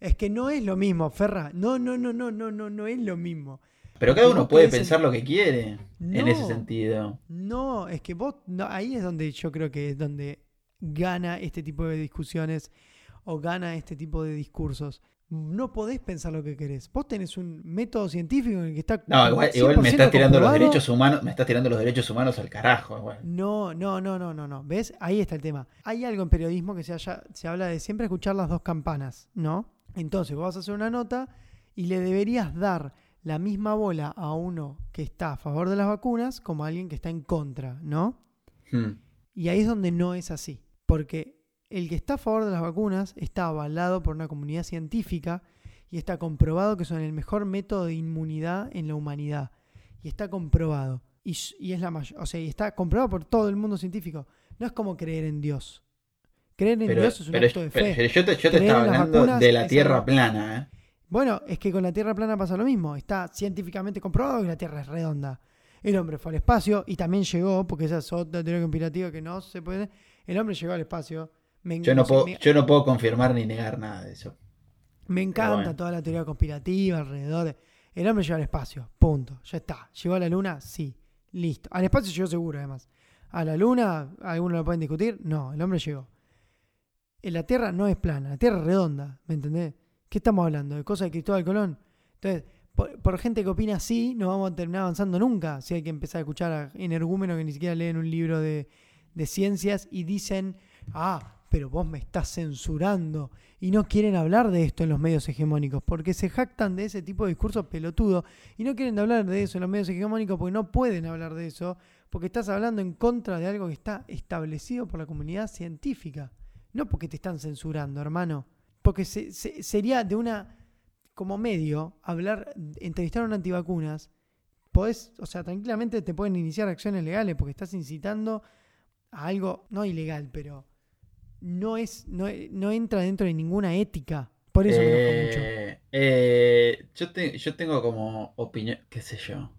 Es que no es lo mismo, Ferra. No, no, no, no, no, no, no es lo mismo. Pero cada uno puede pensar lo que quiere en ese sentido. No, es que vos, no, ahí es donde yo creo que es donde gana este tipo de discusiones o gana este tipo de discursos. No podés pensar lo que querés. Vos tenés un método científico en el que está. No, igual, me estás tirando los derechos humanos, me estás tirando los derechos humanos al carajo. No, no, no, no, no, no. ¿Ves? Ahí está el tema. Hay algo en periodismo que se, se habla de siempre escuchar las dos campanas, ¿no? Entonces, vos vas a hacer una nota y le deberías dar la misma bola a uno que está a favor de las vacunas como a alguien que está en contra, ¿no? Hmm. Y ahí es donde no es así. Porque el que está a favor de las vacunas está avalado por una comunidad científica y está comprobado que son el mejor método de inmunidad en la humanidad. Y está comprobado. Y, es la o sea, y está comprobado por todo el mundo científico. No es como creer en Dios. Creer en Dios es un acto de fe. Pero yo te, yo te estaba hablando de la Tierra plana. ¿eh? Bueno, es que con la Tierra plana pasa lo mismo. Está científicamente comprobado que la Tierra es redonda. El hombre fue al espacio y también llegó, porque esa es otra teoría conspirativa que no se puede el hombre llegó al espacio. yo, no puedo, yo no puedo confirmar ni negar nada de eso. Me encanta toda la teoría conspirativa alrededor de... El hombre llegó al espacio, punto. Ya está. ¿Llegó a la luna? Sí. Listo. Al espacio llegó seguro, además. ¿A la luna? ¿Algunos lo pueden discutir? No, el hombre llegó. La Tierra no es plana, la Tierra es redonda, ¿me entendés? ¿Qué estamos hablando? ¿De cosas de Cristóbal Colón? Entonces, por, gente que opina así, no vamos a terminar avanzando nunca. Si hay que empezar a escuchar a energúmenos que ni siquiera leen un libro de, de ciencias y dicen, ah, pero vos me estás censurando. Y no quieren hablar de esto en los medios hegemónicos, porque se jactan de ese tipo de discursos pelotudo y no quieren hablar de eso en los medios hegemónicos porque no pueden hablar de eso, porque estás hablando en contra de algo que está establecido por la comunidad científica. No porque te están censurando, hermano. Porque sería de una, como medio, hablar, entrevistar a un antivacunas, podés, o sea, tranquilamente te pueden iniciar acciones legales porque estás incitando algo, no ilegal, pero no es, no, entra dentro de ninguna ética. Por eso me mucho. Eh, eh, yo, yo tengo como opinión, qué sé yo.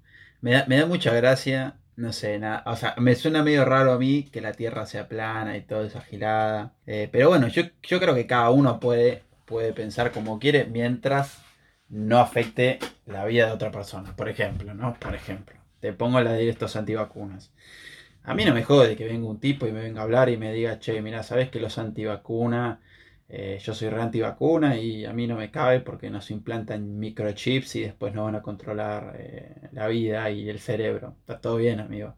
Me da, me da mucha gracia, no sé, nada. O sea, me suena medio raro a mí que la Tierra sea plana y toda esa girada. Eh, pero bueno, yo, yo creo que cada uno puede, puede pensar como quiere mientras no afecte la vida de otra persona. Por ejemplo, ¿no? Por ejemplo. Te pongo la de estos antivacunas. A mí no me jode que venga un tipo y me venga a hablar y me diga, che, mira, sabes que los antivacunas, eh, yo soy re antivacuna y a mí no me cabe porque nos implantan microchips y después no van a controlar eh, la vida y el cerebro. Está todo bien, amigo.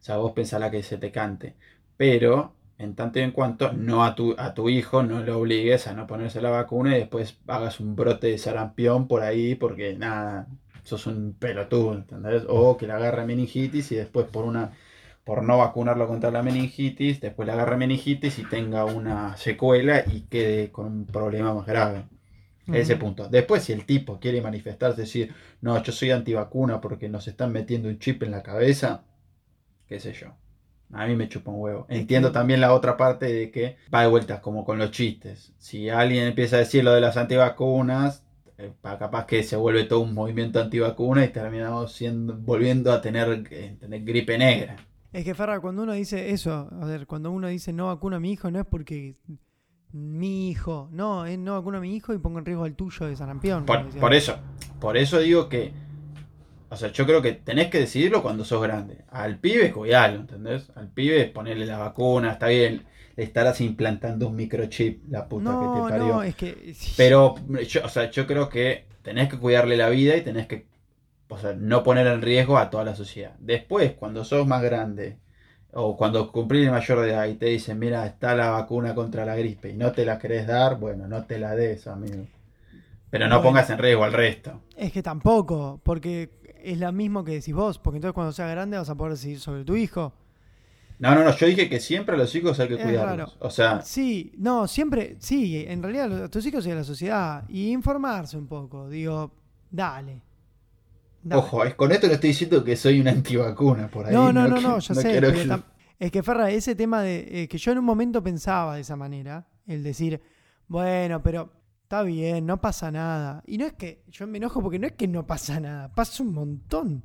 O sea, vos pensala que se te cante. Pero, en tanto y en cuanto, no a tu, a tu hijo no lo obligues a no ponerse la vacuna y después hagas un brote de sarampión por ahí porque nada, sos un pelotudo, ¿entendés? O que le agarre meningitis y después por una por no vacunarlo contra la meningitis, después le agarre meningitis y tenga una secuela y quede con un problema más grave. Ese punto. Después, si el tipo quiere manifestarse, decir, no, yo soy antivacuna porque nos están metiendo un chip en la cabeza, qué sé yo. A mí me chupa un huevo. Entiendo también la otra parte de que va de vueltas como con los chistes. Si alguien empieza a decir lo de las antivacunas, eh, capaz que se vuelve todo un movimiento antivacuna y terminamos siendo, volviendo a tener, eh, tener gripe negra. Es que, Ferra, cuando uno dice eso, a ver, cuando uno dice no vacuno a mi hijo, no es porque mi hijo, no, es no vacuno a mi hijo y pongo en riesgo al tuyo de sarampión. Por, eso, por eso digo que, o sea, yo creo que tenés que decidirlo cuando sos grande. Al pibe, cuidalo, ¿entendés? Al pibe ponerle la vacuna, está bien, le estarás implantando un microchip, la puta que te parió. No, es que... Pero, yo, o sea, yo creo que tenés que cuidarle la vida y tenés que o sea, no poner en riesgo a toda la sociedad. Después, cuando sos más grande, o cuando cumplís el mayor de edad y te dicen, mira, está la vacuna contra la gripe y no te la querés dar, bueno, no te la des, amigo. Pero no pongas en riesgo al resto. Es que tampoco, porque es lo mismo que decís vos, porque entonces cuando seas grande vas a poder decidir sobre tu hijo. No, no, no, yo dije que siempre a los hijos hay que Es cuidarlos. raro. O sea, Sí, no, siempre, sí, en realidad a tus hijos y a la sociedad. Y informarse un poco, digo, dale. Dale. ojo, es- con esto no estoy diciendo que soy una antivacuna por ahí. No, no, no, no, ya sé. que- Es que, Ferra, ese tema de eh, que yo en un momento pensaba de esa manera, el decir, bueno, pero está bien, no pasa nada. Y no es que, yo me enojo porque no es que no pasa nada, pasa un montón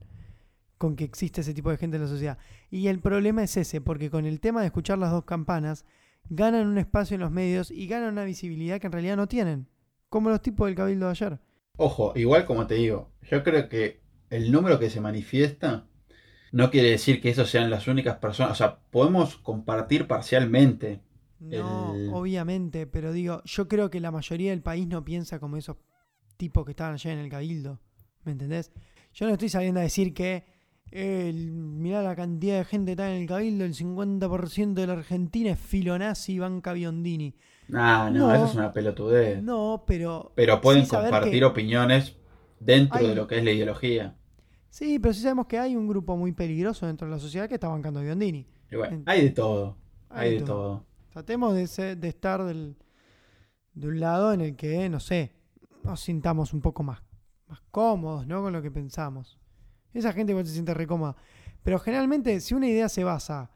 con que existe ese tipo de gente en la sociedad. Y el problema es ese, porque con el tema de escuchar las dos campanas, ganan un espacio en los medios y ganan una visibilidad que en realidad no tienen. Como los tipos del cabildo de ayer. Ojo, igual como te digo, yo creo que el número que se manifiesta no quiere decir que esos sean las únicas personas. O sea, podemos compartir parcialmente. No, El- obviamente, pero digo, yo creo que la mayoría del país no piensa como esos tipos que estaban allá en el cabildo. ¿Me entendés? Yo no estoy saliendo a decir que el, mirá la cantidad de gente que está en el cabildo, el 50% de la Argentina es filonazi y banca Biondini. Ah, no, No. eso es una pelotudez. No, pero. Pero pueden compartir opiniones dentro Hay- de lo que es la ideología. Sí, pero sí sabemos que hay un grupo muy peligroso dentro de la sociedad que está bancando a Biondini. Y bueno, En- hay de todo. Hay Hay de todo. Tratemos de, ser- de estar del, de un lado en el que, no sé, nos sintamos un poco más, más cómodos, ¿no? Con lo que pensamos. Esa gente igual se siente re cómoda. Pero generalmente, si una idea se basa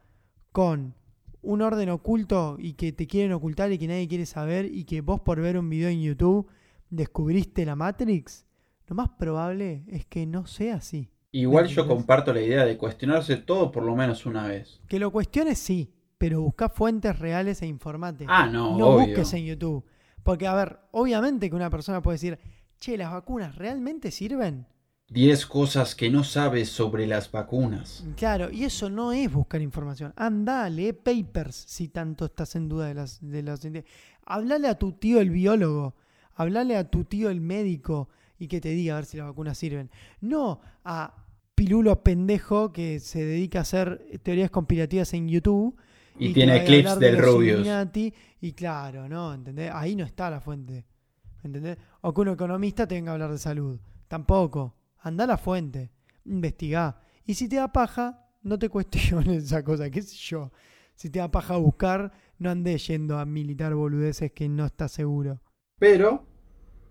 con un orden oculto y que te quieren ocultar y que nadie quiere saber y que vos por ver un video en YouTube descubriste la Matrix, lo más probable es que no sea así. Igual yo comparto la idea de cuestionarse todo por lo menos una vez. Que lo cuestiones sí, pero busca fuentes reales e informate. Ah, no, no obvio. busques en YouTube. Porque, a ver, obviamente que una persona puede decir, che, ¿las vacunas realmente sirven? 10 cosas que no sabes sobre las vacunas. Claro, y eso no es buscar información. Anda, lee papers si tanto estás en duda de las... De las Hablale a tu tío el biólogo, hablale a tu tío el médico y que te diga a ver si las vacunas sirven. No a pilulo pendejo que se dedica a hacer teorías conspirativas en YouTube. Y, te tiene a clips de del los Rubius. Illuminati, y claro, ¿no? ¿Entendés? Ahí no está la fuente. ¿Entendés? O que un economista te venga a hablar de salud. Tampoco. Anda a la fuente. Investigá. Y si te da paja, no te cuestiones esa cosa. ¿Qué sé yo? Si te da paja buscar, no andes yendo a militar boludeces que no estás seguro. Pero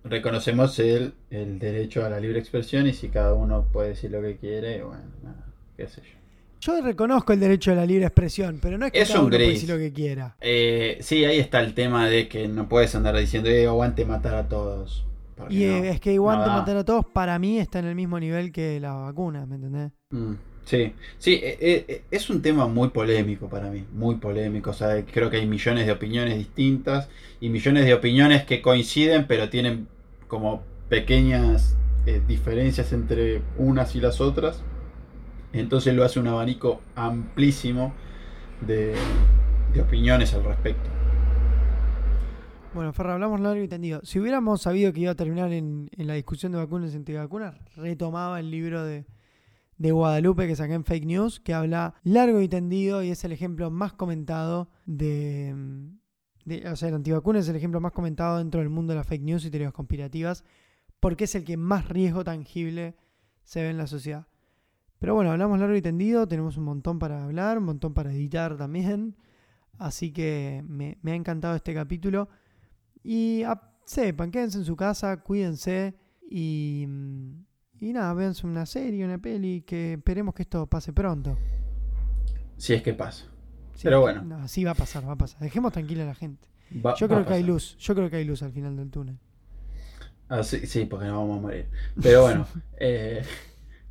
reconocemos el, el derecho a la libre expresión y si cada uno puede decir lo que quiere, bueno, nada, qué sé yo. Yo reconozco el derecho a la libre expresión, pero no es que Es cada un uno puede decir lo que quiera. Eh, sí, ahí está el tema de que no puedes andar diciendo, eh, aguante matar a todos. Y no, es que no da. matar a todos, para mí está en el mismo nivel que la vacuna, ¿me entendés? Mm, sí, sí, eh, eh, es un tema muy polémico para mí, muy polémico. O sea, creo que hay millones de opiniones distintas y millones de opiniones que coinciden, pero tienen como pequeñas eh, diferencias entre unas y las otras. Entonces lo hace un abanico amplísimo de, de opiniones al respecto. Bueno, Ferra, hablamos largo y tendido. Si hubiéramos sabido que iba a terminar en, la discusión de vacunas y antivacunas, retomaba el libro de, de Guadalupe que saqué en Fake News, que habla largo y tendido y es el ejemplo más comentado de, de- O sea, el antivacuna es el ejemplo más comentado dentro del mundo de las fake news y teorías conspirativas, porque es el que más riesgo tangible se ve en la sociedad. Pero bueno, hablamos largo y tendido, tenemos un montón para hablar, un montón para editar también. Así que me, ha encantado este capítulo. Y ah, sepan, quédense en su casa, cuídense y, mm, y nada, véanse una serie, una peli, que esperemos que esto pase pronto. Si es que pasa. Sí, Pero bueno. no, sí va a pasar, va a pasar. Dejemos tranquila a la gente. Va- Yo creo que hay luz, yo creo que hay luz al final del túnel. Ah, sí, sí, porque nos vamos a morir. Pero bueno, <laughs> eh,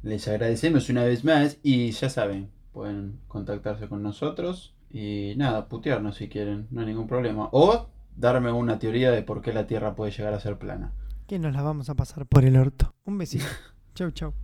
les agradecemos una vez más y ya saben, pueden contactarse con nosotros y nada, putearnos si quieren, no hay ningún problema. O darme una teoría de por qué la Tierra puede llegar a ser plana. Que nos la vamos a pasar por el orto. Un besito. <laughs> chau, chau.